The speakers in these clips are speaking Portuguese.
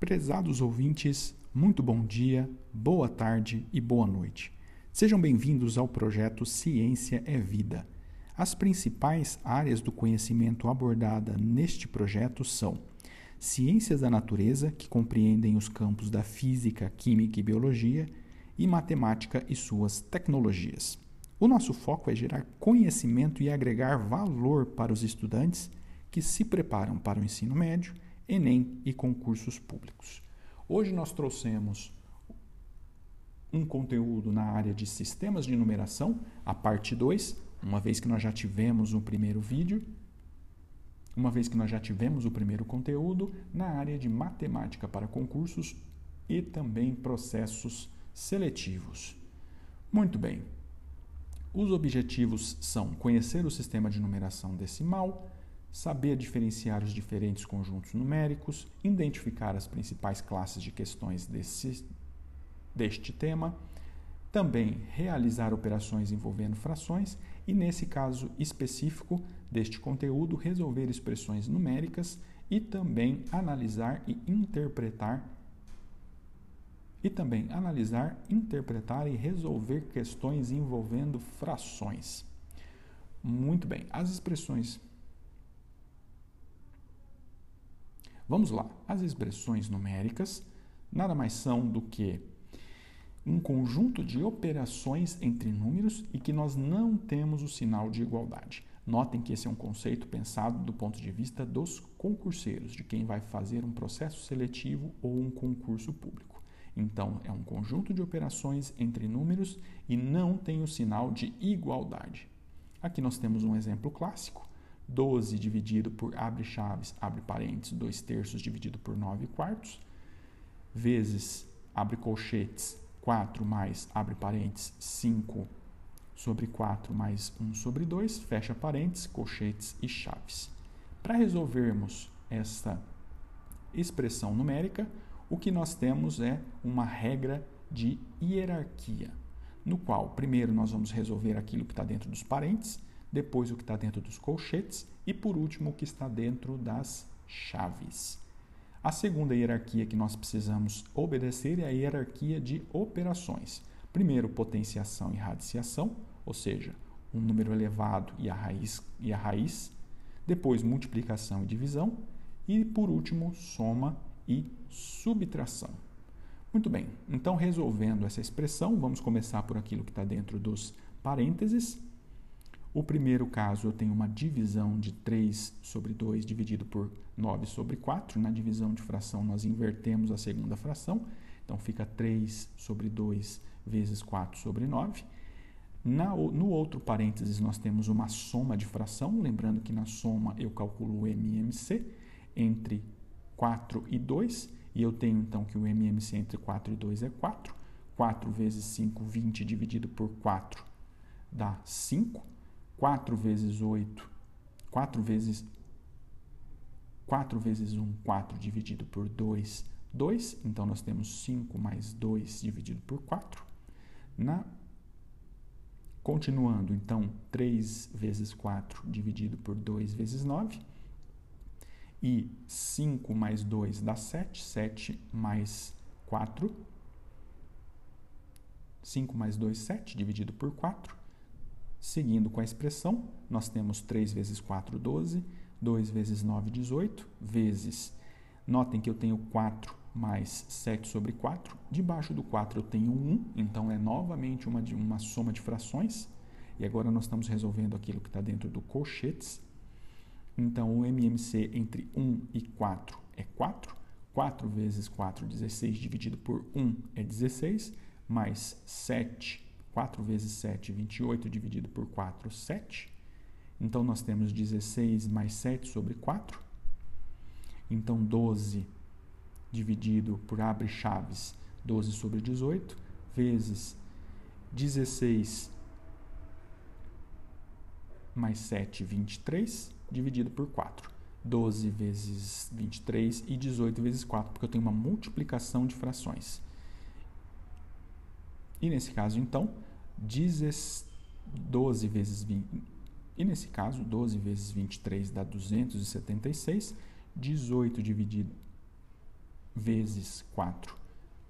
Prezados ouvintes, muito bom dia, boa tarde e boa noite. Sejam bem-vindos ao projeto Ciência é Vida. As principais áreas do conhecimento abordada neste projeto são ciências da natureza, que compreendem os campos da física, química e biologia, e matemática e suas tecnologias. O nosso foco é gerar conhecimento e agregar valor para os estudantes que se preparam para o ensino médio, Enem e concursos públicos. Hoje nós trouxemos um conteúdo na área de sistemas de numeração, a parte 2, uma vez que nós já tivemos o primeiro vídeo, uma vez que nós já tivemos o primeiro conteúdo na área de matemática para concursos e também processos seletivos. Muito bem. Os objetivos são conhecer o sistema de numeração decimal, saber diferenciar os diferentes conjuntos numéricos, identificar as principais classes de questões desse, deste tema, também realizar operações envolvendo frações e, nesse caso específico deste conteúdo, resolver expressões numéricas e também analisar e interpretar e também analisar, interpretar e resolver questões envolvendo frações. Muito bem, as expressões Vamos lá. As expressões numéricas nada mais são do que um conjunto de operações entre números e que nós não temos o sinal de igualdade. Notem que esse é um conceito pensado do ponto de vista dos concurseiros, de quem vai fazer um processo seletivo ou um concurso público. Então, é um conjunto de operações entre números e não tem o sinal de igualdade. Aqui nós temos um exemplo clássico. 12 dividido por abre chaves, abre parênteses, 2 terços dividido por 9 quartos, vezes, abre colchetes, 4 mais, abre parênteses, 5 sobre 4 mais 1 sobre 2, fecha parênteses, colchetes e chaves. Para resolvermos esta expressão numérica, o que nós temos é uma regra de hierarquia, no qual primeiro nós vamos resolver aquilo que está dentro dos parênteses, depois o que está dentro dos colchetes e, por último, o que está dentro das chaves. A segunda hierarquia que nós precisamos obedecer é a hierarquia de operações. Primeiro, potenciação e radiciação, ou seja, um número elevado e a raiz. E a raiz. Depois, multiplicação e divisão. E, por último, soma e subtração. Muito bem, então resolvendo essa expressão, vamos começar por aquilo que está dentro dos parênteses. O primeiro caso, eu tenho uma divisão de 3 sobre 2 dividido por 9 sobre 4. Na divisão de fração, nós invertemos a segunda fração. Então, fica 3 sobre 2 vezes 4 sobre 9. Na, no outro parênteses, nós temos uma soma de fração. Lembrando que na soma eu calculo o MMC entre 4 e 2. E eu tenho, então, que o MMC entre 4 e 2 é 4. 4 vezes 5, 20 dividido por 4 dá 5. 4 vezes 8, 4 vezes 4 vezes 1, 4 dividido por 2, 2. Então, nós temos 5 mais 2 dividido por 4. Na, continuando, então, 3 vezes 4 dividido por 2 vezes 9. E 5 mais 2 dá 7. 7 mais 4. 5 mais 2, 7, dividido por 4. Seguindo com a expressão, nós temos 3 vezes 4, 12, 2 vezes 9, 18, vezes. Notem que eu tenho 4 mais 7 sobre 4. Debaixo do 4 eu tenho 1, então é novamente uma, uma soma de frações. E agora nós estamos resolvendo aquilo que está dentro do colchetes. Então, o MMC entre 1 e 4 é 4. 4 vezes 4, 16, dividido por 1 é 16, mais 7 4 vezes 7, 28 dividido por 4, 7. Então, nós temos 16 mais 7 sobre 4. Então, 12 dividido por abre chaves, 12 sobre 18, vezes 16 mais 7, 23, dividido por 4. 12 vezes 23 e 18 vezes 4, porque eu tenho uma multiplicação de frações. E nesse caso, então, 12 vezes 20. E nesse caso, 12 vezes 23 dá 276. 18 dividido vezes 4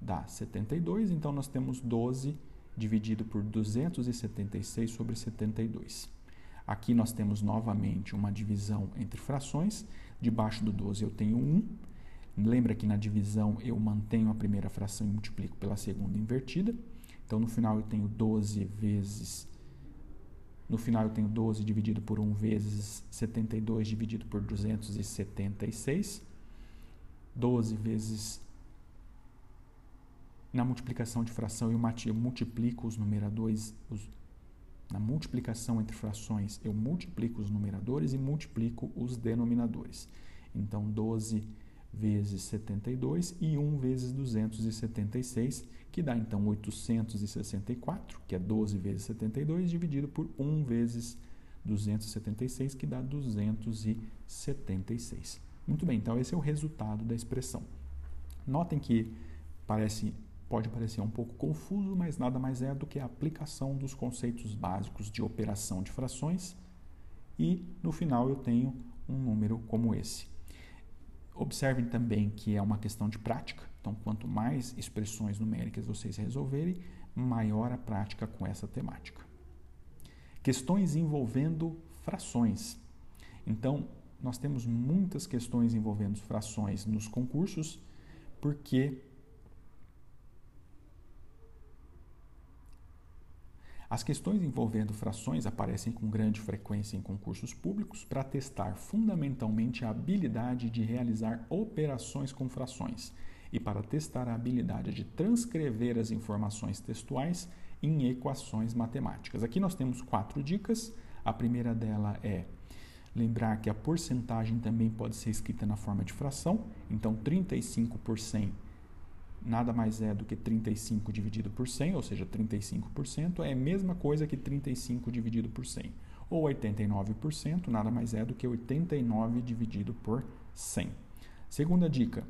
dá 72, então nós temos 12 dividido por 276 sobre 72. Aqui nós temos novamente uma divisão entre frações. Debaixo do 12 eu tenho 1. Lembra que na divisão eu mantenho a primeira fração e multiplico pela segunda invertida. Então no final eu tenho 12 vezes no final eu tenho 12 dividido por 1 vezes 72 dividido por 276. 12 vezes na multiplicação de fração eu multiplico os numeradores, os, na multiplicação entre frações eu multiplico os numeradores e multiplico os denominadores. Então 12 vezes 72 e 1 vezes 276, que dá então 864, que é 12 vezes 72, dividido por 1 vezes 276, que dá 276. Muito bem, então esse é o resultado da expressão. Notem que parece, pode parecer um pouco confuso, mas nada mais é do que a aplicação dos conceitos básicos de operação de frações e no final eu tenho um número como esse. Observem também que é uma questão de prática, então quanto mais expressões numéricas vocês resolverem, maior a prática com essa temática. Questões envolvendo frações. Então, nós temos muitas questões envolvendo frações nos concursos, porque As questões envolvendo frações aparecem com grande frequência em concursos públicos para testar fundamentalmente a habilidade de realizar operações com frações e para testar a habilidade de transcrever as informações textuais em equações matemáticas. Aqui nós temos quatro dicas. A primeira dela é lembrar que a porcentagem também pode ser escrita na forma de fração, então 35% nada mais é do que 35 dividido por 100, ou seja, 35%, é a mesma coisa que 35 dividido por 100. Ou 89%, nada mais é do que 89 dividido por 100. Segunda dica,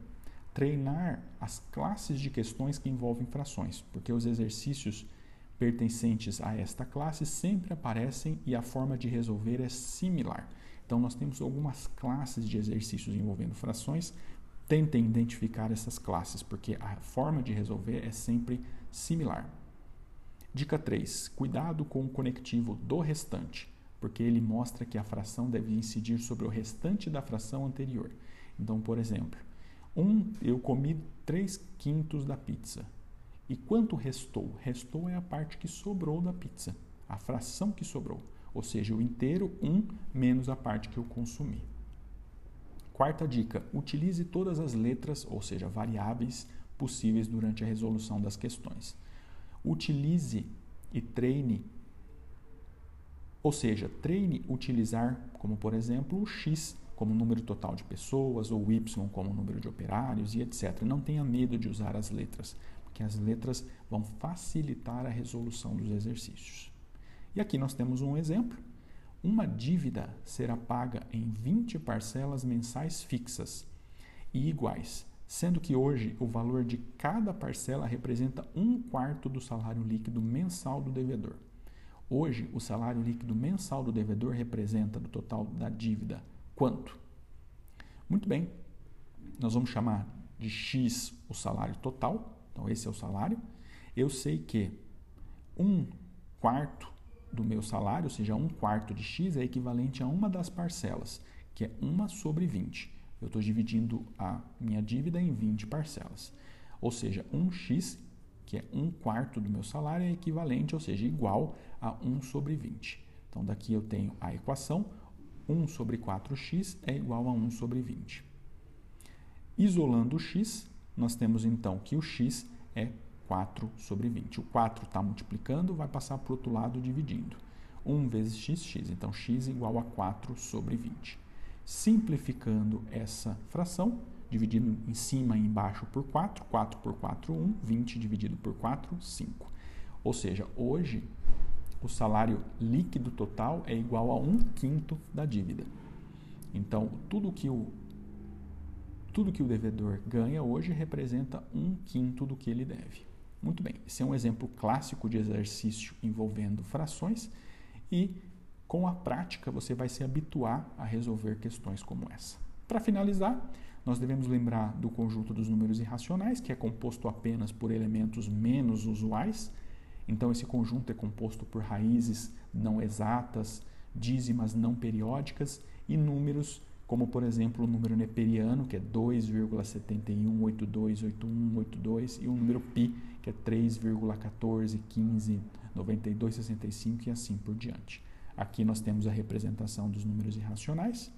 treinar as classes de questões que envolvem frações, porque os exercícios pertencentes a esta classe sempre aparecem e a forma de resolver é similar. Então, nós temos algumas classes de exercícios envolvendo frações, tentem identificar essas classes, porque a forma de resolver é sempre similar. Dica 3. Cuidado com o conectivo do restante, porque ele mostra que a fração deve incidir sobre o restante da fração anterior. Então, por exemplo, um, eu comi 3 quintos da pizza. E quanto restou? Restou é a parte que sobrou da pizza, a fração que sobrou. Ou seja, o inteiro 1 um, menos a parte que eu consumi. Quarta dica: utilize todas as letras, ou seja, variáveis possíveis durante a resolução das questões. Utilize e treine, ou seja, treine utilizar, como por exemplo, o x como número total de pessoas, ou y como número de operários e etc. Não tenha medo de usar as letras, porque as letras vão facilitar a resolução dos exercícios. E aqui nós temos um exemplo uma dívida será paga em 20 parcelas mensais fixas e iguais, sendo que hoje o valor de cada parcela representa um quarto do salário líquido mensal do devedor. Hoje, o salário líquido mensal do devedor representa do total da dívida quanto? Muito bem, nós vamos chamar de X o salário total, então esse é o salário. Eu sei que um quarto do meu salário, ou seja, um quarto de x, é equivalente a uma das parcelas, que é 1 sobre 20. Eu estou dividindo a minha dívida em 20 parcelas. Ou seja, 1x, que é um quarto do meu salário, é equivalente, ou seja, igual a 1 sobre 20. Então, daqui eu tenho a equação 1 sobre 4x é igual a 1 sobre 20. Isolando o x, nós temos então que o x é 4 sobre 20. O 4 está multiplicando, vai passar para o outro lado dividindo. 1 vezes x, x. Então, x igual a 4 sobre 20. Simplificando essa fração, dividindo em cima e embaixo por 4, 4 por 4, 1, 20 dividido por 4, 5. Ou seja, hoje o salário líquido total é igual a 1 quinto da dívida. Então, tudo que o tudo que o devedor ganha hoje representa um quinto do que ele deve. Muito bem, esse é um exemplo clássico de exercício envolvendo frações e com a prática você vai se habituar a resolver questões como essa. Para finalizar, nós devemos lembrar do conjunto dos números irracionais, que é composto apenas por elementos menos usuais. Então, esse conjunto é composto por raízes não exatas, dízimas não periódicas e números como, por exemplo, o número neperiano, que é 2,71828182, e o número pi, que é 3,14159265 e assim por diante. Aqui nós temos a representação dos números irracionais.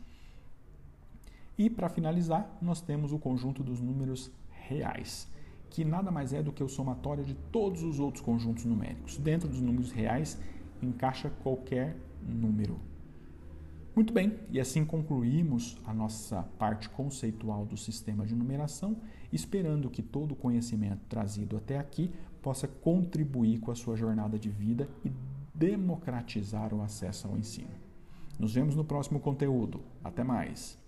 E para finalizar, nós temos o conjunto dos números reais, que nada mais é do que o somatório de todos os outros conjuntos numéricos. Dentro dos números reais encaixa qualquer número. Muito bem, e assim concluímos a nossa parte conceitual do sistema de numeração, esperando que todo o conhecimento trazido até aqui possa contribuir com a sua jornada de vida e democratizar o acesso ao ensino. Nos vemos no próximo conteúdo. Até mais!